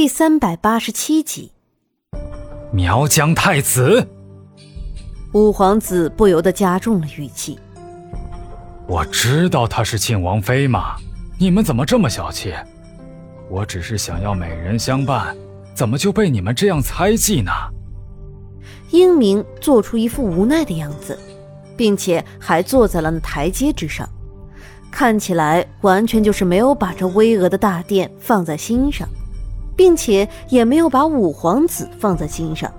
第三百八十七集，苗疆太子。五皇子不由得加重了语气。我知道她是庆王妃嘛，你们怎么这么小气？我只是想要美人相伴，怎么就被你们这样猜忌呢？英明做出一副无奈的样子，并且还坐在了那台阶之上，看起来完全就是没有把这巍峨的大殿放在心上，并且也没有把五皇子放在心上。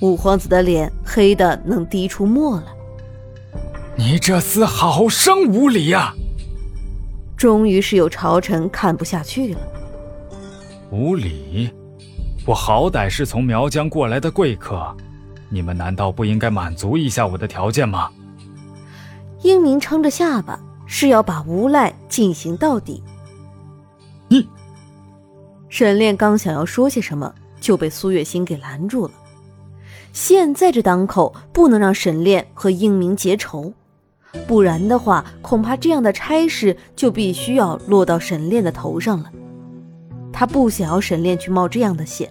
五皇子的脸黑的能滴出墨来。你这厮好生无礼呀！终于是有朝臣看不下去了。无礼？我好歹是从苗疆过来的贵客，你们难道不应该满足一下我的条件吗？英明撑着下巴，是要把无赖进行到底。你，沈炼刚想要说些什么，就被苏月心给拦住了。现在这当口，不能让沈炼和英明结仇。不然的话，恐怕这样的差事就必须要落到沈炼的头上了。他不想要沈炼去冒这样的险，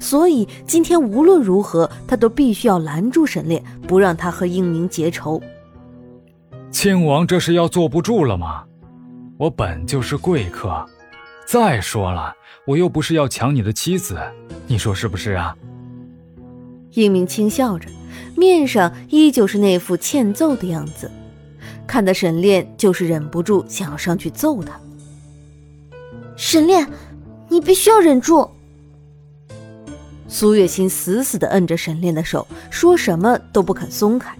所以今天无论如何，他都必须要拦住沈炼，不让他和英明结仇。亲王这是要坐不住了吗？我本就是贵客，再说了，我又不是要抢你的妻子，你说是不是啊？英明轻笑着，面上依旧是那副欠揍的样子。看得沈炼就是忍不住想要上去揍他。沈炼，你必须要忍住。苏月心死死的摁着沈炼的手，说什么都不肯松开。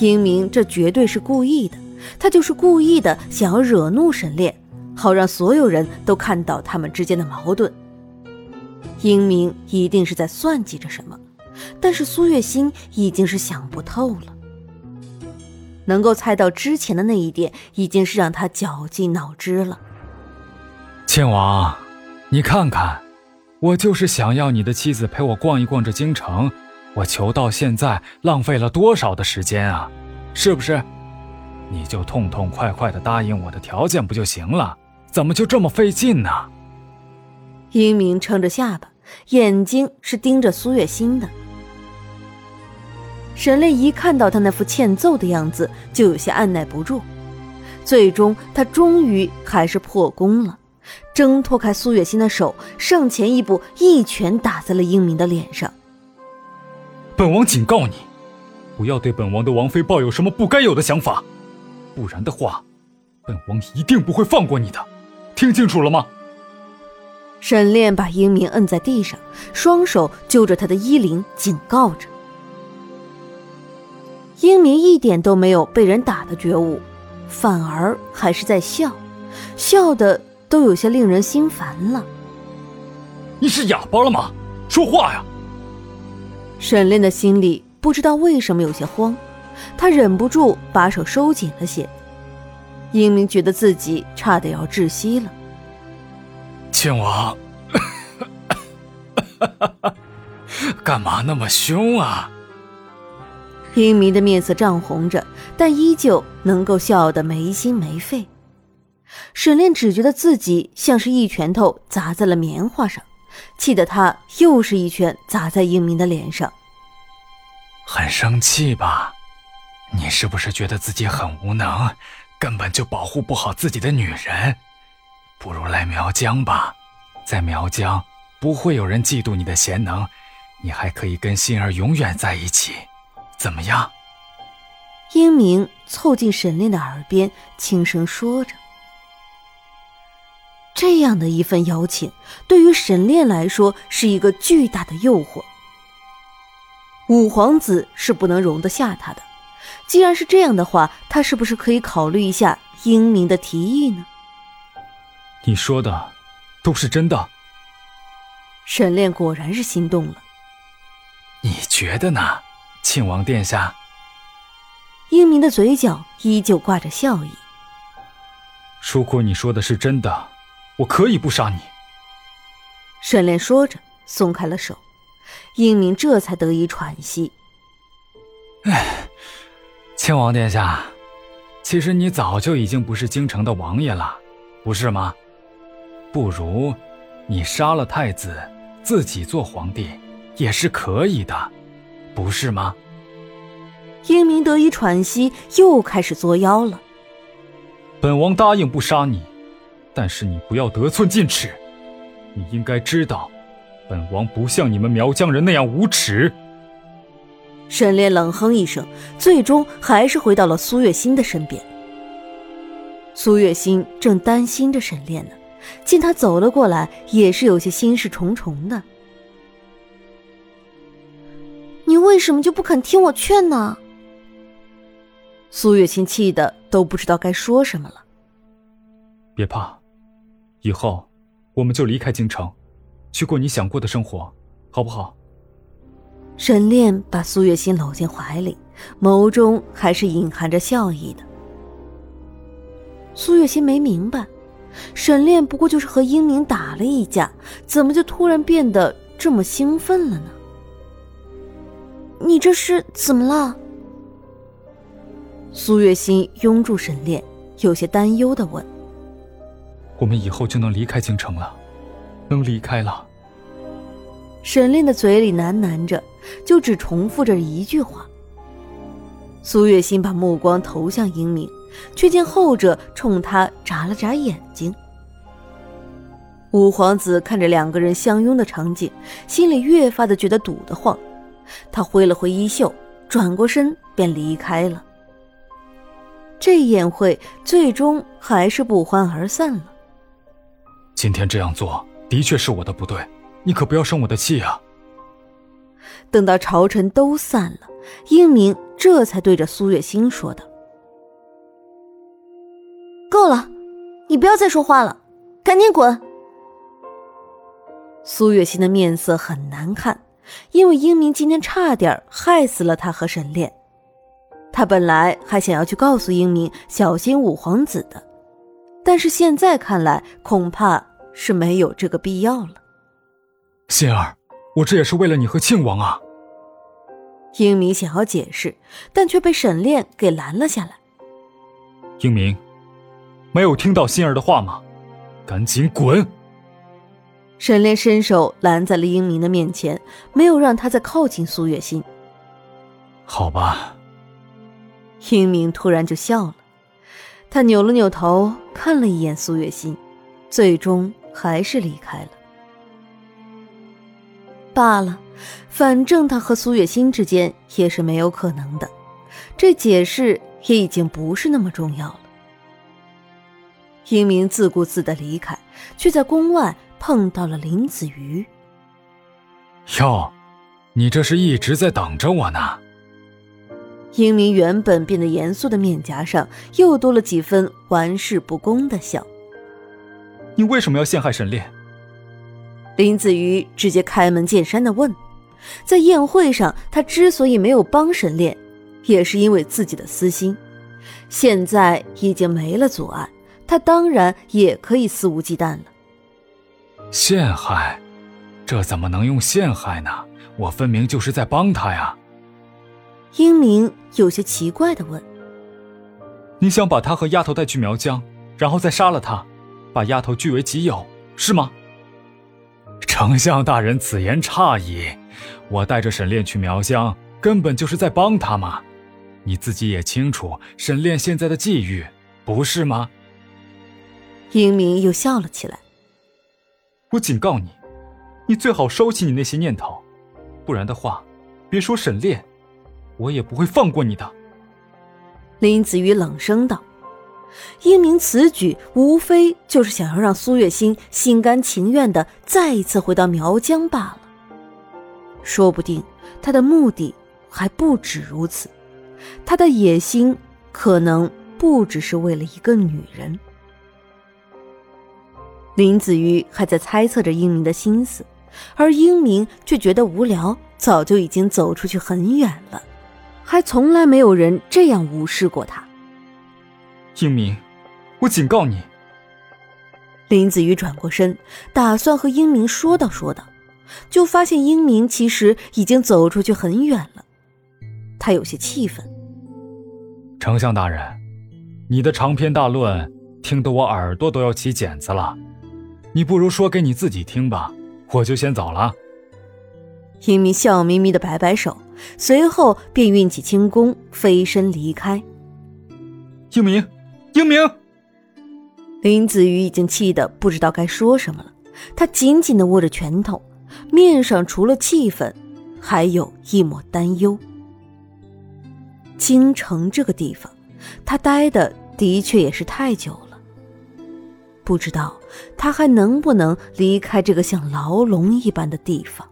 英明这绝对是故意的，他就是故意的想要惹怒沈炼，好让所有人都看到他们之间的矛盾。英明一定是在算计着什么，但是苏月心已经是想不透了。能够猜到之前的那一点，已经是让他绞尽脑汁了。庆王，你看看，我就是想要你的妻子陪我逛一逛这京城，我求到现在浪费了多少的时间啊？是不是？你就痛痛快快的答应我的条件不就行了？怎么就这么费劲呢？英明撑着下巴，眼睛是盯着苏月心的。沈炼一看到他那副欠揍的样子，就有些按耐不住。最终，他终于还是破功了，挣脱开苏月心的手，上前一步，一拳打在了英明的脸上。本王警告你，不要对本王的王妃抱有什么不该有的想法，不然的话，本王一定不会放过你的。听清楚了吗？沈炼把英明摁在地上，双手揪着他的衣领，警告着。英明一点都没有被人打的觉悟，反而还是在笑，笑的都有些令人心烦了。你是哑巴了吗？说话呀！沈炼的心里不知道为什么有些慌，他忍不住把手收紧了些。英明觉得自己差点要窒息了。亲王，干嘛那么凶啊？英明的面色涨红着，但依旧能够笑得没心没肺。沈炼只觉得自己像是一拳头砸在了棉花上，气得他又是一拳砸在英明的脸上。很生气吧？你是不是觉得自己很无能，根本就保护不好自己的女人？不如来苗疆吧，在苗疆不会有人嫉妒你的贤能，你还可以跟心儿永远在一起。怎么样？英明凑近沈炼的耳边，轻声说着：“这样的一份邀请，对于沈炼来说是一个巨大的诱惑。五皇子是不能容得下他的。既然是这样的话，他是不是可以考虑一下英明的提议呢？”你说的都是真的。沈炼果然是心动了。你觉得呢？庆王殿下，英明的嘴角依旧挂着笑意。如果你说的是真的，我可以不杀你。沈炼说着，松开了手，英明这才得以喘息。哎，庆王殿下，其实你早就已经不是京城的王爷了，不是吗？不如你杀了太子，自己做皇帝也是可以的，不是吗？英明得以喘息，又开始作妖了。本王答应不杀你，但是你不要得寸进尺。你应该知道，本王不像你们苗疆人那样无耻。沈炼冷哼一声，最终还是回到了苏月心的身边。苏月心正担心着沈炼呢，见他走了过来，也是有些心事重重的。你为什么就不肯听我劝呢？苏月心气的都不知道该说什么了。别怕，以后我们就离开京城，去过你想过的生活，好不好？沈炼把苏月心搂进怀里，眸中还是隐含着笑意的。苏月心没明白，沈炼不过就是和英明打了一架，怎么就突然变得这么兴奋了呢？你这是怎么了？苏月心拥住沈炼，有些担忧的问：“我们以后就能离开京城了，能离开了？”沈炼的嘴里喃喃着，就只重复着一句话。苏月心把目光投向英明。却见后者冲他眨了眨眼睛。五皇子看着两个人相拥的场景，心里越发的觉得堵得慌。他挥了挥衣袖，转过身便离开了。这宴会最终还是不欢而散了。今天这样做的确是我的不对，你可不要生我的气啊！等到朝臣都散了，英明这才对着苏月心说道。够了，你不要再说话了，赶紧滚！苏月心的面色很难看，因为英明今天差点害死了他和沈炼。他本来还想要去告诉英明小心五皇子的，但是现在看来恐怕是没有这个必要了。心儿，我这也是为了你和庆王啊！英明想要解释，但却被沈炼给拦了下来。英明。没有听到心儿的话吗？赶紧滚！沈炼伸手拦在了英明的面前，没有让他再靠近苏月心。好吧。英明突然就笑了，他扭了扭头，看了一眼苏月心，最终还是离开了。罢了，反正他和苏月心之间也是没有可能的，这解释也已经不是那么重要了。英明自顾自的离开，却在宫外碰到了林子瑜。哟，你这是一直在等着我呢。英明原本变得严肃的面颊上又多了几分玩世不恭的笑。你为什么要陷害沈炼？林子瑜直接开门见山的问。在宴会上，他之所以没有帮沈炼，也是因为自己的私心。现在已经没了阻碍。他当然也可以肆无忌惮了。陷害，这怎么能用陷害呢？我分明就是在帮他呀。英明有些奇怪的问：“你想把他和丫头带去苗疆，然后再杀了他，把丫头据为己有，是吗？”丞相大人此言差矣，我带着沈炼去苗乡，根本就是在帮他嘛。你自己也清楚沈炼现在的际遇，不是吗？英明又笑了起来。我警告你，你最好收起你那些念头，不然的话，别说沈炼，我也不会放过你的。林子瑜冷声道：“英明此举无非就是想要让苏月心心甘情愿的再一次回到苗疆罢了。说不定他的目的还不止如此，他的野心可能不只是为了一个女人。”林子瑜还在猜测着英明的心思，而英明却觉得无聊，早就已经走出去很远了，还从来没有人这样无视过他。英明，我警告你。林子瑜转过身，打算和英明说道说道，就发现英明其实已经走出去很远了，他有些气愤。丞相大人，你的长篇大论听得我耳朵都要起茧子了。你不如说给你自己听吧，我就先走了。英明笑眯眯的摆摆手，随后便运起轻功飞身离开。英明，英明！林子瑜已经气得不知道该说什么了，他紧紧的握着拳头，面上除了气愤，还有一抹担忧。京城这个地方，他待的的确也是太久了，不知道他还能不能离开这个像牢笼一般的地方。